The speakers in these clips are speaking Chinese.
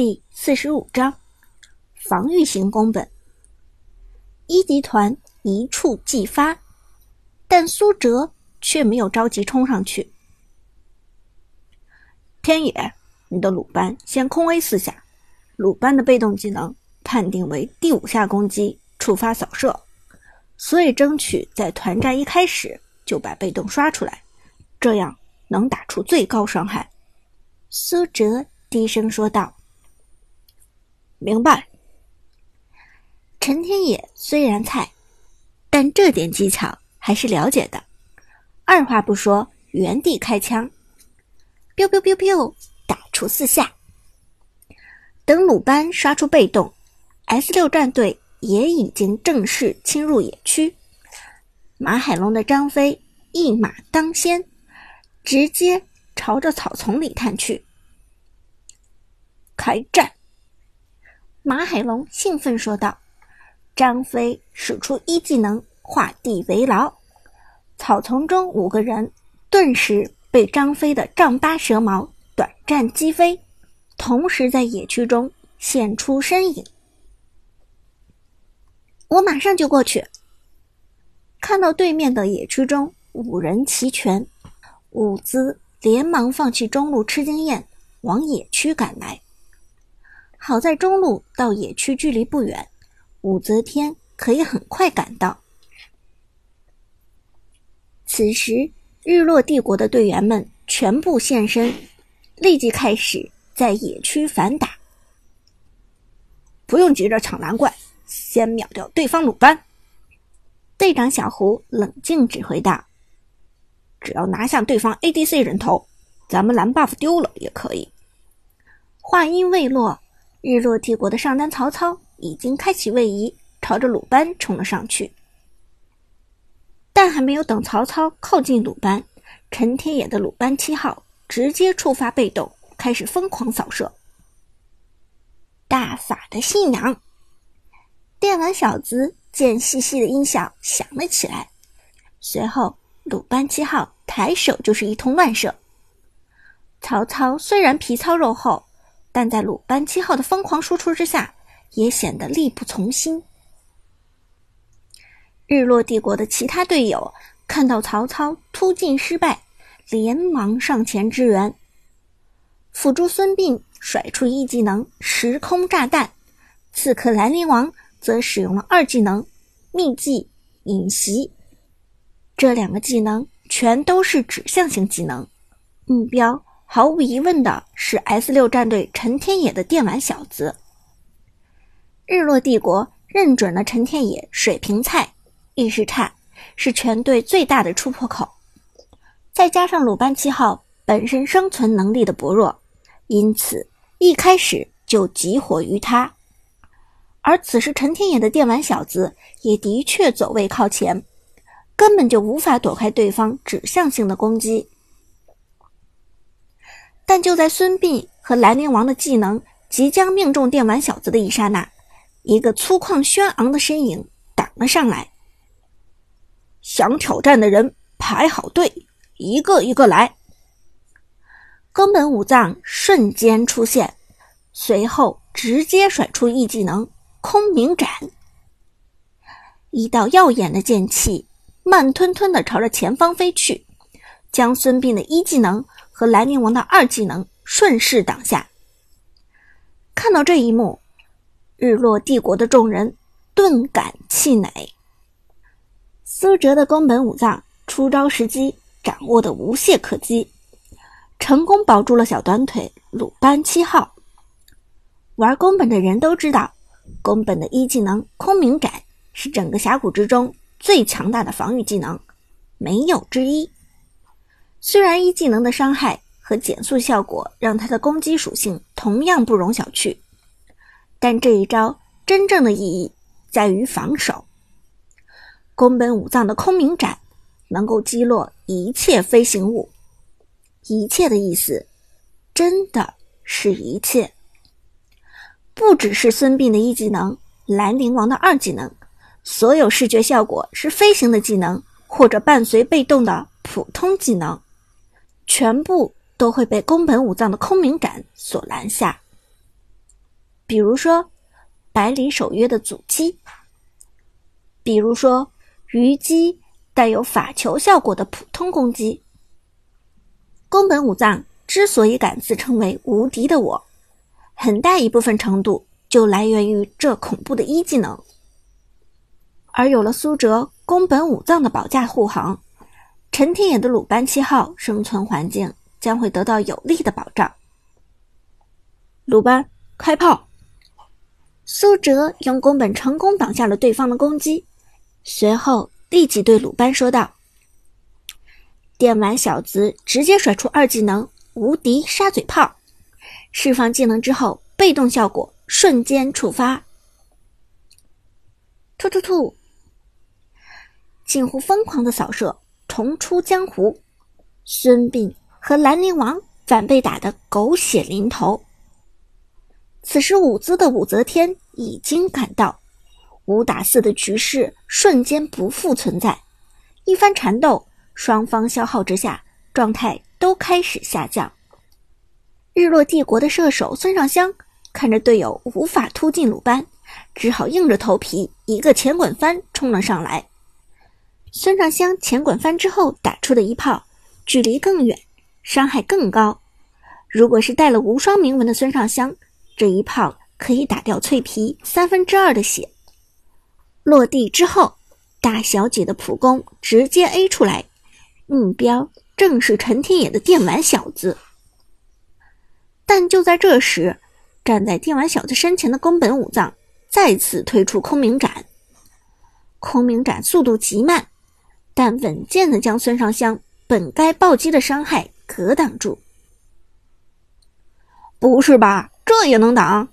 第四十五章防御型宫本。一级团一触即发，但苏哲却没有着急冲上去。天野，你的鲁班先空 A 四下，鲁班的被动技能判定为第五下攻击触发扫射，所以争取在团战一开始就把被动刷出来，这样能打出最高伤害。苏哲低声说道。明白。陈天野虽然菜，但这点技巧还是了解的。二话不说，原地开枪，biu biu biu biu，打出四下。等鲁班刷出被动，S 六战队也已经正式侵入野区。马海龙的张飞一马当先，直接朝着草丛里探去。开战！马海龙兴奋说道：“张飞使出一技能画地为牢，草丛中五个人顿时被张飞的丈八蛇矛短暂击飞，同时在野区中现出身影。我马上就过去。”看到对面的野区中五人齐全，伍兹连忙放弃中路吃经验，往野区赶来。好在中路到野区距离不远，武则天可以很快赶到。此时，日落帝国的队员们全部现身，立即开始在野区反打。不用急着抢蓝怪，先秒掉对方鲁班。队长小胡冷静指挥道：“只要拿下对方 ADC 人头，咱们蓝 buff 丢了也可以。”话音未落。日落帝国的上单曹操已经开启位移，朝着鲁班冲了上去。但还没有等曹操靠近鲁班，陈天野的鲁班七号直接触发被动，开始疯狂扫射。大法的信仰，电玩小子见细细的音效响了起来，随后鲁班七号抬手就是一通乱射。曹操虽然皮糙肉厚。但在鲁班七号的疯狂输出之下，也显得力不从心。日落帝国的其他队友看到曹操突进失败，连忙上前支援。辅助孙膑甩出一技能“时空炸弹”，刺客兰陵王则使用了二技能“秘技隐袭”。这两个技能全都是指向性技能，目标。毫无疑问的是，S 六战队陈天野的电玩小子。日落帝国认准了陈天野水平菜，意识差，是全队最大的突破口。再加上鲁班七号本身生存能力的薄弱，因此一开始就集火于他。而此时陈天野的电玩小子也的确走位靠前，根本就无法躲开对方指向性的攻击。但就在孙膑和兰陵王的技能即将命中电玩小子的一刹那，一个粗犷轩昂的身影挡了上来。想挑战的人排好队，一个一个来。宫本武藏瞬间出现，随后直接甩出一技能空明斩，一道耀眼的剑气慢吞吞的朝着前方飞去，将孙膑的一技能。和兰陵王的二技能顺势挡下。看到这一幕，日落帝国的众人顿感气馁。苏哲的宫本武藏出招时机掌握的无懈可击，成功保住了小短腿鲁班七号。玩宫本的人都知道，宫本的一技能空明斩是整个峡谷之中最强大的防御技能，没有之一。虽然一技能的伤害和减速效果让他的攻击属性同样不容小觑，但这一招真正的意义在于防守。宫本武藏的空明斩能够击落一切飞行物，一切的意思真的是一切，不只是孙膑的一技能，兰陵王的二技能，所有视觉效果是飞行的技能或者伴随被动的普通技能。全部都会被宫本武藏的空明斩所拦下。比如说百里守约的阻击，比如说虞姬带有法球效果的普通攻击。宫本武藏之所以敢自称为无敌的我，很大一部分程度就来源于这恐怖的一技能。而有了苏哲、宫本武藏的保驾护航，陈天野的鲁班七号生存环境将会得到有力的保障。鲁班开炮。苏哲用宫本成功挡下了对方的攻击，随后立即对鲁班说道：“电玩小子直接甩出二技能无敌沙嘴炮，释放技能之后，被动效果瞬间触发。”突突突！近乎疯狂的扫射，重出江湖。孙膑和兰陵王反被打得狗血淋头。此时，武姿的武则天已经赶到，五打四的局势瞬间不复存在。一番缠斗，双方消耗之下，状态都开始下降。日落帝国的射手孙尚香看着队友无法突进鲁班，只好硬着头皮一个前滚翻冲了上来。孙尚香前滚翻之后打出的一炮，距离更远，伤害更高。如果是带了无双铭文的孙尚香，这一炮可以打掉脆皮三分之二的血。落地之后，大小姐的普攻直接 A 出来，目标正是陈天野的电玩小子。但就在这时，站在电玩小子身前的宫本武藏再次推出空明斩。空明斩速度极慢，但稳健的将孙尚香本该暴击的伤害格挡住。不是吧？这也能挡？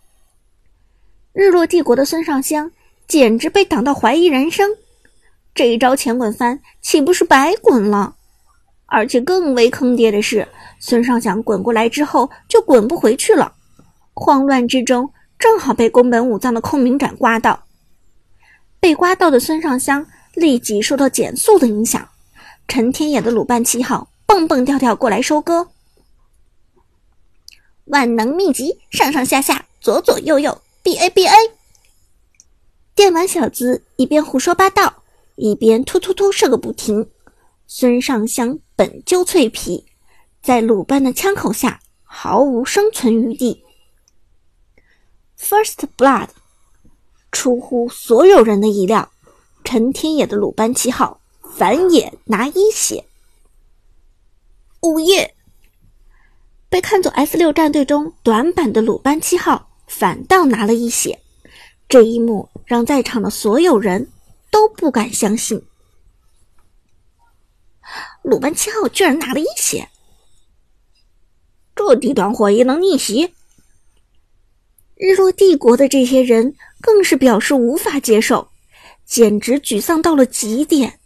日落帝国的孙尚香简直被挡到怀疑人生。这一招前滚翻岂不是白滚了？而且更为坑爹的是，孙尚香滚过来之后就滚不回去了。慌乱之中，正好被宫本武藏的空明斩刮到。被刮到的孙尚香立即受到减速的影响。陈天野的鲁班七号蹦蹦跳跳过来收割。万能秘籍，上上下下，左左右右，B A B A。电玩小子一边胡说八道，一边突突突射个不停。孙尚香本就脆皮，在鲁班的枪口下毫无生存余地。First blood，出乎所有人的意料，陈天野的鲁班七号反野拿一血。午夜。被看作 S 六战队中短板的鲁班七号反倒拿了一血，这一幕让在场的所有人都不敢相信。鲁班七号居然拿了一血，这低端货也能逆袭？日落帝国的这些人更是表示无法接受，简直沮丧到了极点。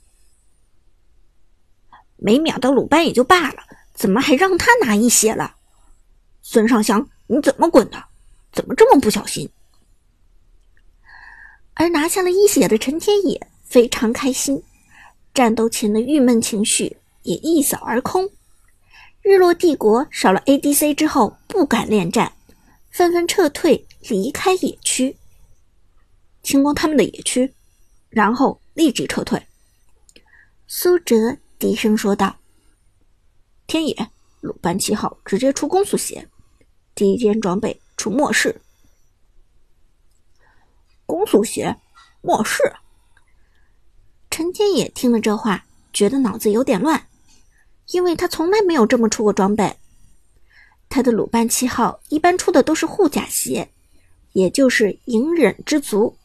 没秒到鲁班也就罢了，怎么还让他拿一血了？孙尚香，你怎么滚的？怎么这么不小心？而拿下了一血的陈天野非常开心，战斗前的郁闷情绪也一扫而空。日落帝国少了 ADC 之后不敢恋战，纷纷撤退离开野区，清光他们的野区，然后立即撤退。苏哲低声说道：“天野，鲁班七号直接出攻速鞋。”第一件装备出末世，攻速鞋，末世。陈天野听了这话，觉得脑子有点乱，因为他从来没有这么出过装备。他的鲁班七号一般出的都是护甲鞋，也就是隐忍之足，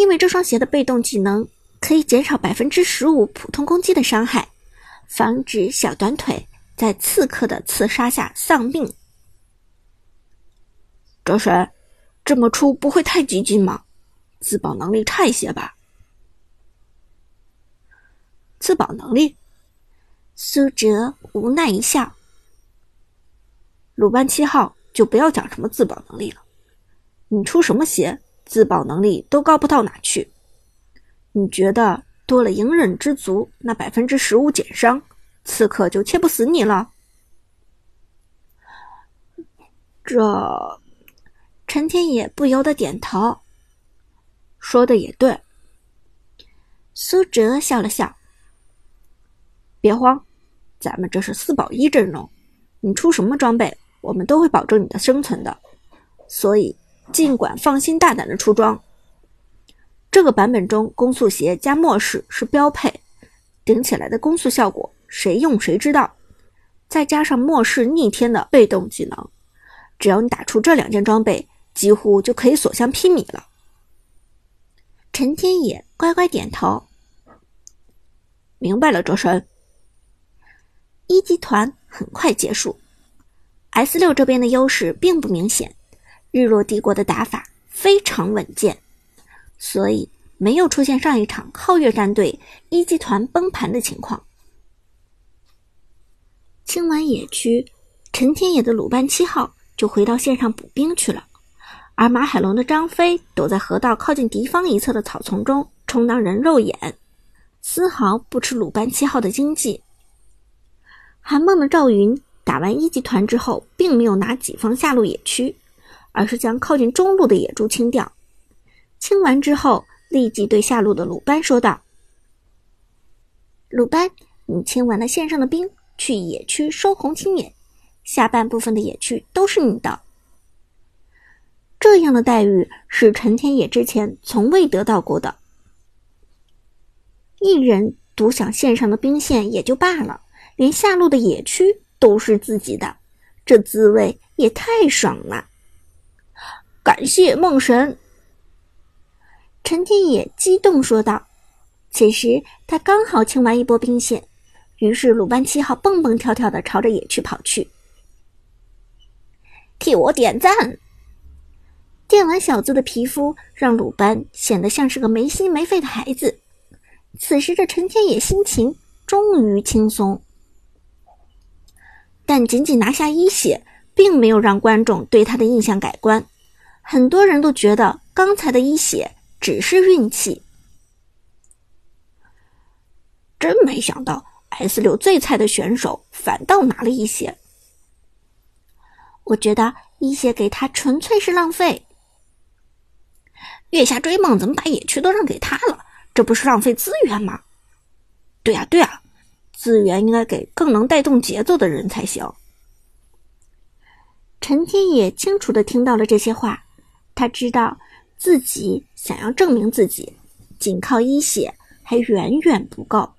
因为这双鞋的被动技能可以减少百分之十五普通攻击的伤害，防止小短腿在刺客的刺杀下丧命。这谁？这么出不会太激进吗？自保能力差一些吧？自保能力？苏哲无奈一笑。鲁班七号就不要讲什么自保能力了，你出什么鞋，自保能力都高不到哪去。你觉得多了隐忍之足那百分之十五减伤，刺客就切不死你了？这。陈天野不由得点头，说的也对。苏哲笑了笑，别慌，咱们这是四保一阵容，你出什么装备，我们都会保证你的生存的，所以尽管放心大胆的出装。这个版本中，攻速鞋加末世是标配，顶起来的攻速效果谁用谁知道。再加上末世逆天的被动技能，只要你打出这两件装备，几乎就可以所向披靡了。陈天野乖乖点头，明白了，哲神。一集团很快结束，S 六这边的优势并不明显，日落帝国的打法非常稳健。所以没有出现上一场皓月战队一集团崩盘的情况。清完野区，陈天野的鲁班七号就回到线上补兵去了，而马海龙的张飞躲在河道靠近敌方一侧的草丛中充当人肉眼，丝毫不吃鲁班七号的经济。韩梦的赵云打完一级团之后，并没有拿己方下路野区，而是将靠近中路的野猪清掉。清完之后，立即对下路的鲁班说道：“鲁班，你清完了线上的兵，去野区收红青野，下半部分的野区都是你的。”这样的待遇是陈天野之前从未得到过的。一人独享线上的兵线也就罢了，连下路的野区都是自己的，这滋味也太爽了！感谢梦神。陈天野激动说道：“此时他刚好清完一波兵线，于是鲁班七号蹦蹦跳跳的朝着野区跑去，替我点赞。”电玩小子的皮肤让鲁班显得像是个没心没肺的孩子。此时的陈天野心情终于轻松，但仅仅拿下一血，并没有让观众对他的印象改观。很多人都觉得刚才的一血。只是运气，真没想到 S 六最菜的选手反倒拿了一血。我觉得一血给他纯粹是浪费。月下追梦怎么把野区都让给他了？这不是浪费资源吗？对呀对呀，资源应该给更能带动节奏的人才行。陈天野清楚的听到了这些话，他知道。自己想要证明自己，仅靠一血还远远不够。